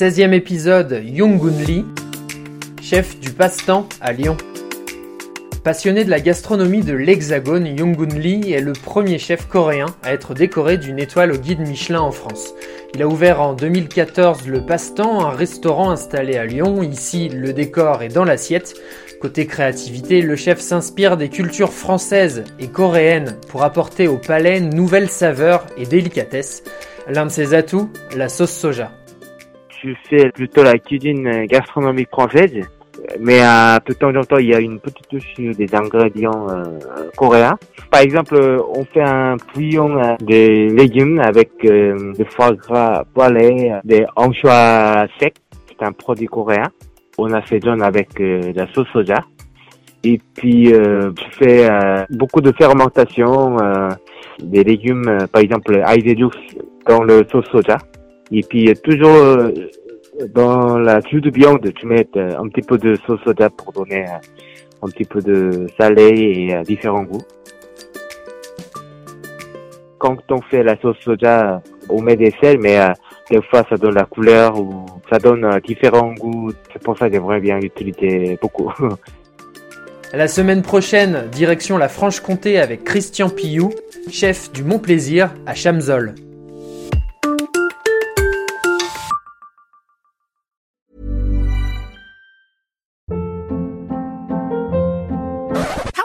16e épisode Young-gun Lee, chef du passe-temps à Lyon. Passionné de la gastronomie de l'Hexagone, Young-gun Lee est le premier chef coréen à être décoré d'une étoile au guide Michelin en France. Il a ouvert en 2014 le Passe-temps, un restaurant installé à Lyon. Ici, le décor est dans l'assiette. Côté créativité, le chef s'inspire des cultures françaises et coréennes pour apporter au palais nouvelles saveurs et délicatesses. L'un de ses atouts, la sauce soja je fais plutôt la cuisine gastronomique française, mais euh, de temps en temps, il y a une petite touche des ingrédients euh, coréens. Par exemple, on fait un bouillon euh, de légumes avec euh, des foie gras poêlés, des anchois secs. C'est un produit coréen. On a fait avec euh, la sauce soja. Et puis, euh, je fais euh, beaucoup de fermentation des légumes, euh, par exemple, aïdédou dans le sauce soja. Et puis, toujours euh, dans la jus de viande, tu mets euh, un petit peu de sauce soja pour donner euh, un petit peu de salé et différents goûts. Quand on fait la sauce soja, on met des sels, mais des fois ça donne la couleur ou ça donne différents goûts. C'est pour ça que j'aimerais bien l'utiliser beaucoup. La semaine prochaine, direction la Franche-Comté avec Christian Pillou, chef du Mont Plaisir à Chamzol.